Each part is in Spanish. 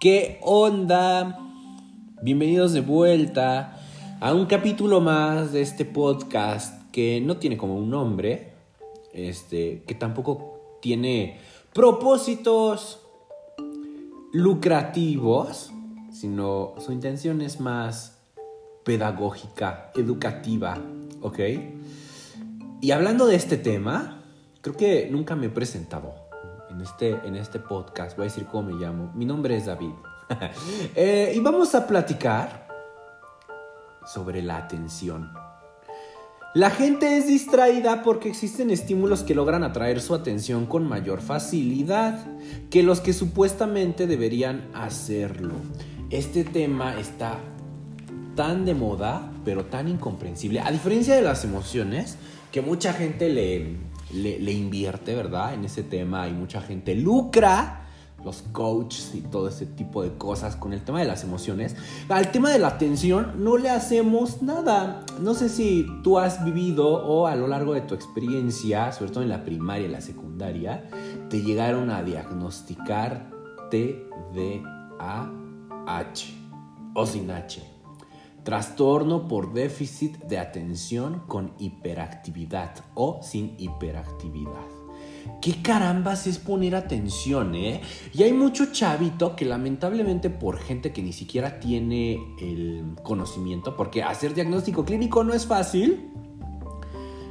¿Qué onda? Bienvenidos de vuelta a un capítulo más de este podcast que no tiene como un nombre, este, que tampoco tiene propósitos lucrativos, sino su intención es más pedagógica, educativa, ¿ok? Y hablando de este tema, creo que nunca me he presentado en este, en este podcast. Voy a decir cómo me llamo. Mi nombre es David. Eh, y vamos a platicar sobre la atención. La gente es distraída porque existen estímulos que logran atraer su atención con mayor facilidad que los que supuestamente deberían hacerlo. Este tema está tan de moda, pero tan incomprensible. A diferencia de las emociones, que mucha gente le, le, invierte, ¿verdad? En ese tema y mucha gente lucra los coaches y todo ese tipo de cosas con el tema de las emociones. Al tema de la atención no le hacemos nada. No sé si tú has vivido o a lo largo de tu experiencia, sobre todo en la primaria y la secundaria, te llegaron a diagnosticar TDAH o sin H. Trastorno por déficit de atención con hiperactividad o sin hiperactividad. ¿Qué carambas es poner atención, eh? Y hay mucho chavito que lamentablemente por gente que ni siquiera tiene el conocimiento, porque hacer diagnóstico clínico no es fácil.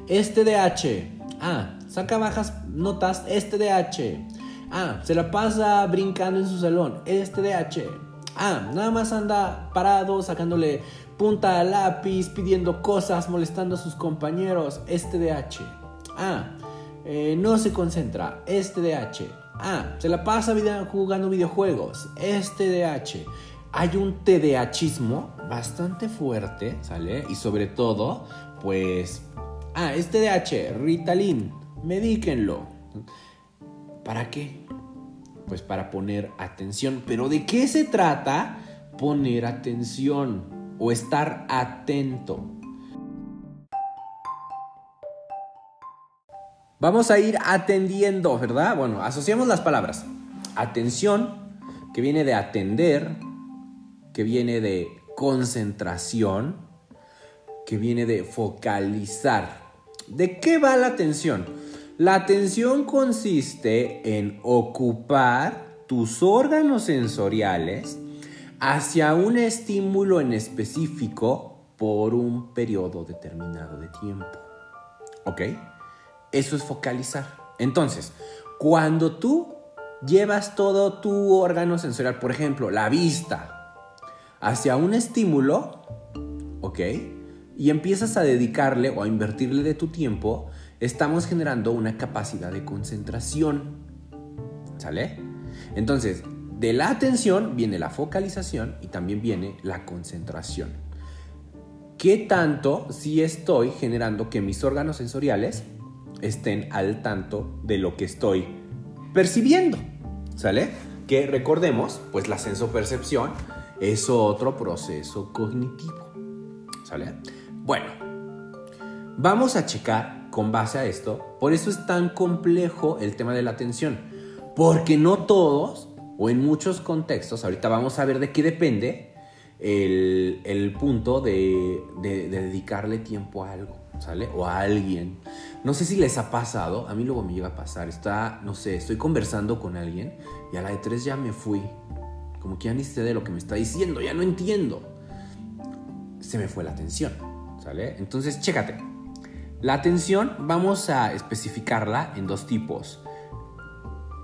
Este DH. Ah, saca bajas notas. Este DH. Ah, se la pasa brincando en su salón. Este DH. Ah, nada más anda parado sacándole punta al lápiz, pidiendo cosas, molestando a sus compañeros. Este DH. Ah, eh, no se concentra. Este DH. Ah, se la pasa jugando videojuegos. Este DH. Hay un TDAhismo bastante fuerte, ¿sale? Y sobre todo, pues. Ah, este DH, Ritalin, medíquenlo. ¿Para qué? Pues para poner atención. Pero ¿de qué se trata poner atención o estar atento? Vamos a ir atendiendo, ¿verdad? Bueno, asociamos las palabras. Atención, que viene de atender, que viene de concentración, que viene de focalizar. ¿De qué va la atención? La atención consiste en ocupar tus órganos sensoriales hacia un estímulo en específico por un periodo determinado de tiempo. ¿Ok? Eso es focalizar. Entonces, cuando tú llevas todo tu órgano sensorial, por ejemplo, la vista, hacia un estímulo, ¿ok? Y empiezas a dedicarle o a invertirle de tu tiempo, estamos generando una capacidad de concentración. ¿Sale? Entonces, de la atención viene la focalización y también viene la concentración. ¿Qué tanto si estoy generando que mis órganos sensoriales estén al tanto de lo que estoy percibiendo? ¿Sale? Que recordemos, pues la sensopercepción es otro proceso cognitivo. ¿Sale? Bueno, vamos a checar con base a esto, por eso es tan complejo el tema de la atención, porque no todos, o en muchos contextos, ahorita vamos a ver de qué depende el, punto de, dedicarle tiempo a algo, ¿sale? O a alguien. No sé si les ha pasado, a mí luego me llega a pasar, está, no sé, estoy conversando con alguien y a la de tres ya me fui, como que ya ni sé de lo que me está diciendo, ya no entiendo. Se me fue la atención, ¿sale? Entonces, chécate. La atención vamos a especificarla en dos tipos.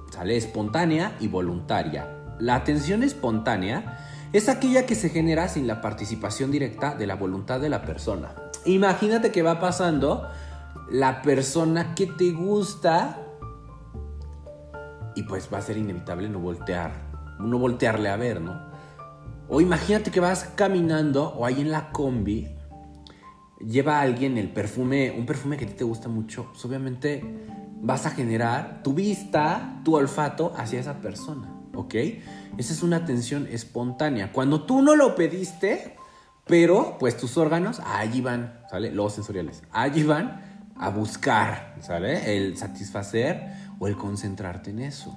¿Sale? Espontánea y voluntaria. La atención espontánea es aquella que se genera sin la participación directa de la voluntad de la persona. Imagínate que va pasando la persona que te gusta y pues va a ser inevitable no voltear, no voltearle a ver, ¿no? O imagínate que vas caminando o ahí en la combi lleva a alguien el perfume, un perfume que a ti te gusta mucho, pues obviamente vas a generar tu vista, tu olfato hacia esa persona, ¿ok? Esa es una atención espontánea. Cuando tú no lo pediste, pero pues tus órganos allí van, ¿sale? Los sensoriales, allí van a buscar, ¿sale? El satisfacer o el concentrarte en eso.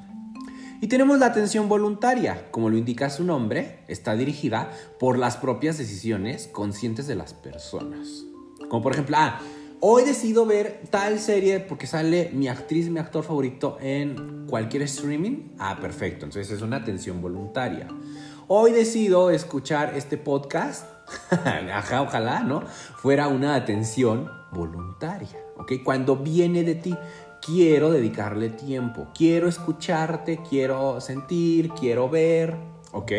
Y tenemos la atención voluntaria, como lo indica su nombre, está dirigida por las propias decisiones conscientes de las personas. Como por ejemplo, ah, hoy decido ver tal serie porque sale mi actriz, mi actor favorito en cualquier streaming. Ah, perfecto, entonces es una atención voluntaria. Hoy decido escuchar este podcast. Ajá, ojalá, ¿no? Fuera una atención voluntaria, ¿ok? Cuando viene de ti quiero dedicarle tiempo, quiero escucharte, quiero sentir, quiero ver, ¿ok?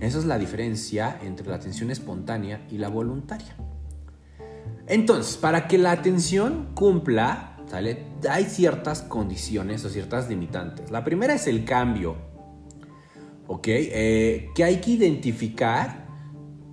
Esa es la diferencia entre la atención espontánea y la voluntaria. Entonces, para que la atención cumpla, ¿sale? Hay ciertas condiciones o ciertas limitantes. La primera es el cambio, ¿ok? Eh, que hay que identificar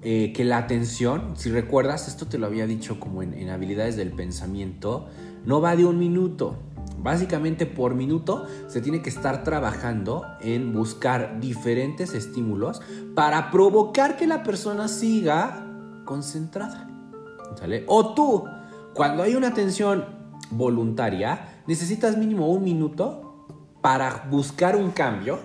eh, que la atención, si recuerdas, esto te lo había dicho como en habilidades del pensamiento, no va de un minuto, Básicamente por minuto se tiene que estar trabajando en buscar diferentes estímulos para provocar que la persona siga concentrada. O tú, cuando hay una atención voluntaria, necesitas mínimo un minuto para buscar un cambio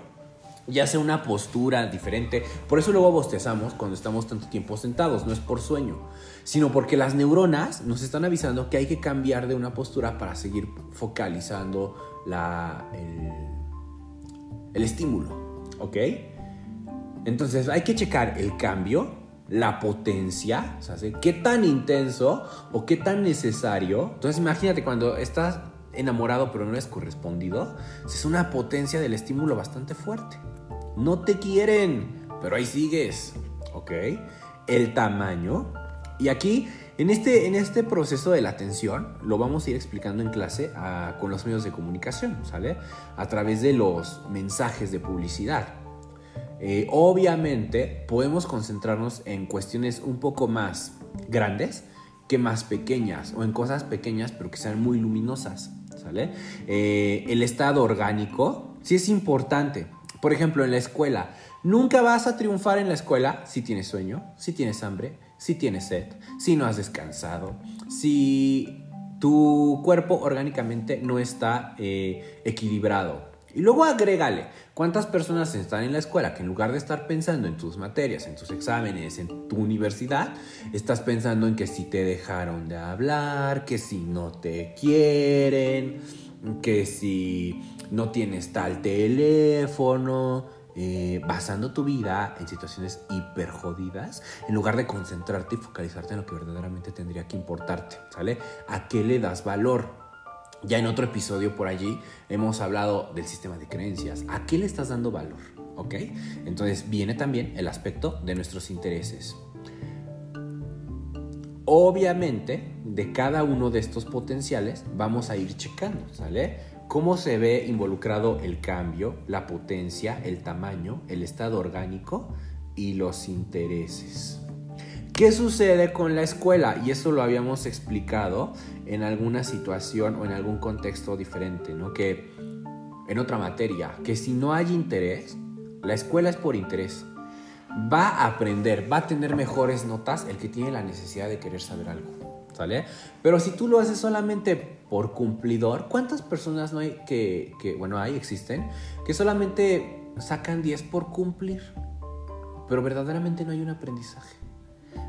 ya sea una postura diferente. Por eso luego bostezamos cuando estamos tanto tiempo sentados, no es por sueño, sino porque las neuronas nos están avisando que hay que cambiar de una postura para seguir focalizando la, el, estímulo, ¿ok? Entonces hay que checar el cambio, la potencia, o sea, qué tan intenso o qué tan necesario. Entonces imagínate cuando estás enamorado pero no es correspondido, es una potencia del estímulo bastante fuerte. No te quieren, pero ahí sigues, ¿ok? El tamaño. Y aquí, en este, en este proceso de la atención, lo vamos a ir explicando en clase ah, con los medios de comunicación, ¿sale? A través de los mensajes de publicidad. Eh, obviamente, podemos concentrarnos en cuestiones un poco más grandes que más pequeñas, o en cosas pequeñas pero que sean muy luminosas, ¿sale? Eh, el estado orgánico sí es importante, por ejemplo, en la escuela. Nunca vas a triunfar en la escuela si tienes sueño, si tienes hambre, si tienes sed, si no has descansado, si tu cuerpo orgánicamente no está eh, equilibrado. Y luego agrégale, ¿cuántas personas están en la escuela que en lugar de estar pensando en tus materias, en tus exámenes, en tu universidad, estás pensando en que si te dejaron de hablar, que si no te quieren, que si no tienes tal teléfono, eh, basando tu vida en situaciones hiper jodidas, en lugar de concentrarte y focalizarte en lo que verdaderamente tendría que importarte, ¿sale? ¿A qué le das valor? Ya en otro episodio por allí hemos hablado del sistema de creencias. ¿A qué le estás dando valor? ¿Ok? Entonces viene también el aspecto de nuestros intereses. Obviamente, de cada uno de estos potenciales vamos a ir checando, ¿sale? Cómo se ve involucrado el cambio, la potencia, el tamaño, el estado orgánico y los intereses. ¿Qué sucede con la escuela? Y eso lo habíamos explicado en alguna situación o en algún contexto diferente, ¿no? Que en otra materia, que si no hay interés, la escuela es por interés va a aprender, va a tener mejores notas el que tiene la necesidad de querer saber algo. ¿Sale? Pero si tú lo haces solamente por cumplidor, ¿cuántas personas no hay que, que bueno, hay, existen, que solamente sacan 10 por cumplir? Pero verdaderamente no hay un aprendizaje,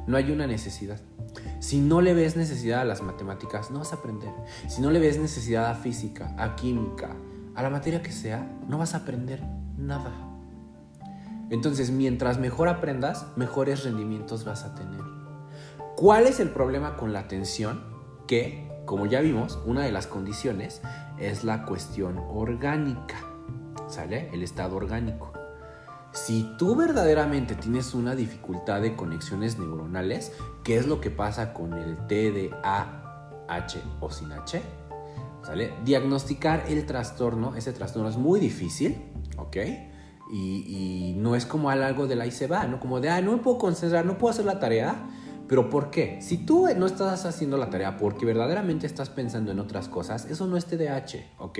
no hay una necesidad. Si no le ves necesidad a las matemáticas, no vas a aprender. Si no le ves necesidad a física, a química, a la materia que sea, no vas a aprender nada. Entonces, mientras mejor aprendas, mejores rendimientos vas a tener. ¿Cuál es el problema con la atención? Que, como ya vimos, una de las condiciones es la cuestión orgánica, ¿sale? El estado orgánico. Si tú verdaderamente tienes una dificultad de conexiones neuronales, ¿qué es lo que pasa con el TDAH o sin H? ¿Sale? Diagnosticar el trastorno, ese trastorno es muy difícil, ¿ok? Y, no es como algo de la y se va, ¿no? Como de, ah, no me puedo concentrar, no puedo hacer la tarea. Pero ¿por qué? Si tú no estás haciendo la tarea porque verdaderamente estás pensando en otras cosas, eso no es TDAH, ¿ok?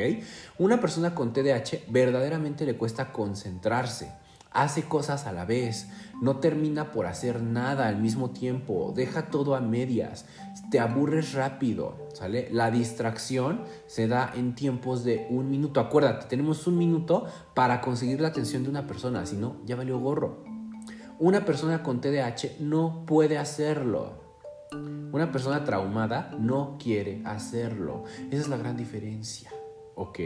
Una persona con TDAH verdaderamente le cuesta concentrarse. hace cosas a la vez, no termina por hacer nada al mismo tiempo, deja todo a medias, te aburres rápido, ¿sale? La distracción se da en tiempos de un minuto. Acuérdate, tenemos un minuto para conseguir la atención de una persona, si no, ya valió gorro. Una persona con TDAH no puede hacerlo. Una persona traumada no quiere hacerlo. Esa es la gran diferencia. ¿Ok?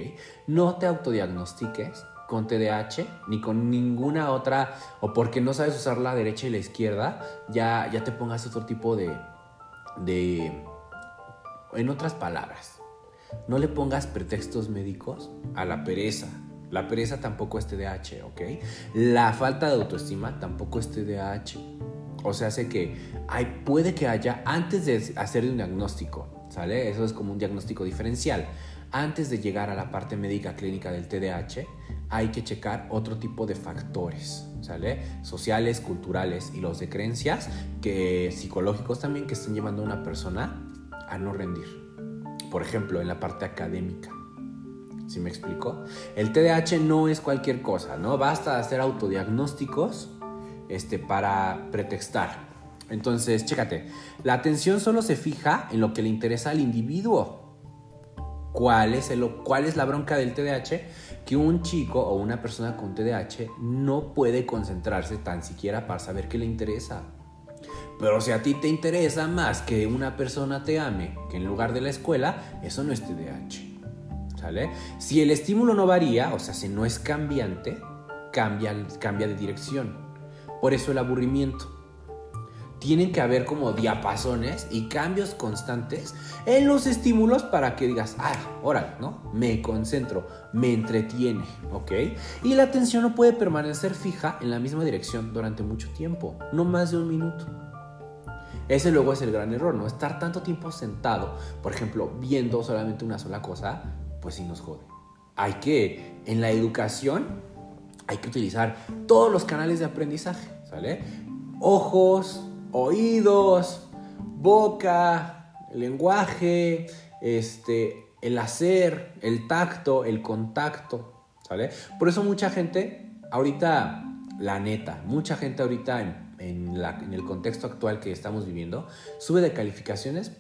No te autodiagnostiques con TDAH ni con ninguna otra, o porque no sabes usar la derecha y la izquierda, ya, ya te pongas otro tipo de, de... En otras palabras, no le pongas pretextos médicos a la pereza. La pereza tampoco es TDAH, ¿ok? La falta de autoestima tampoco es TDAH. O sea, hace que hay, puede que haya, antes de hacer un diagnóstico, ¿sale? Eso es como un diagnóstico diferencial. Antes de llegar a la parte médica clínica del TDAH, hay que checar otro tipo de factores, ¿sale? Sociales, culturales y los de creencias, que psicológicos también, que están llevando a una persona a no rendir. Por ejemplo, en la parte académica. ¿Sí me explico? El TDAH no es cualquier cosa, ¿no? Basta hacer autodiagnósticos este, para pretextar. Entonces, chécate, la atención solo se fija en lo que le interesa al individuo. ¿Cuál es, el, ¿Cuál es la bronca del TDAH? Que un chico o una persona con TDAH no puede concentrarse tan siquiera para saber qué le interesa. Pero si a ti te interesa más que una persona te ame que en lugar de la escuela, eso no es TDAH. Si el estímulo no varía, o sea, si no es cambiante, cambia, cambia de dirección. Por eso el aburrimiento. Tienen que haber como diapasones y cambios constantes en los estímulos para que digas, ah, órale, ¿no? Me concentro, me entretiene, ¿ok? Y la atención no puede permanecer fija en la misma dirección durante mucho tiempo, no más de un minuto. Ese luego es el gran error, ¿no? Estar tanto tiempo sentado, por ejemplo, viendo solamente una sola cosa, pues sí nos jode. Hay que, en la educación, hay que utilizar todos los canales de aprendizaje, ¿sale? Ojos, oídos, boca, lenguaje, este, el hacer, el tacto, el contacto, ¿sale? Por eso mucha gente, ahorita, la neta, mucha gente ahorita en, en el contexto actual que estamos viviendo, sube de calificaciones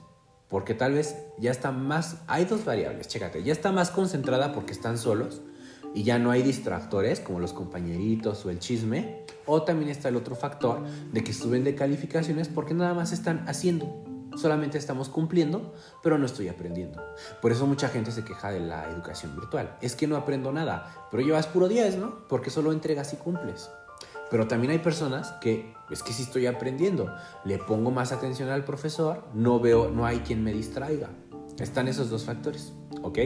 porque tal vez ya está más, hay dos variables, chécate, ya está más concentrada porque están solos, y ya no hay distractores como los compañeritos o el chisme. O también está el otro factor de que suben de calificaciones porque nada más están haciendo. Solamente estamos cumpliendo, pero no estoy aprendiendo. Por eso mucha gente se queja de la educación virtual. Es que no aprendo nada, pero llevas puro 10, ¿no? Porque solo entregas y cumples. Pero también hay personas que es que si estoy aprendiendo, le pongo más atención al profesor, no veo, no hay quien me distraiga. Están esos dos factores, ¿ok?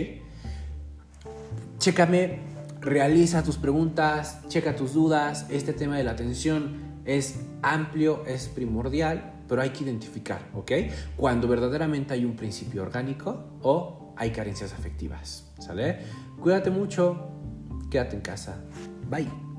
Chécame realiza tus preguntas, checa tus dudas. Este tema de la atención es amplio, es primordial, pero hay que identificar, ¿ok? Cuando verdaderamente hay un principio orgánico o hay carencias afectivas, ¿sale? Cuídate mucho, quédate en casa. Bye.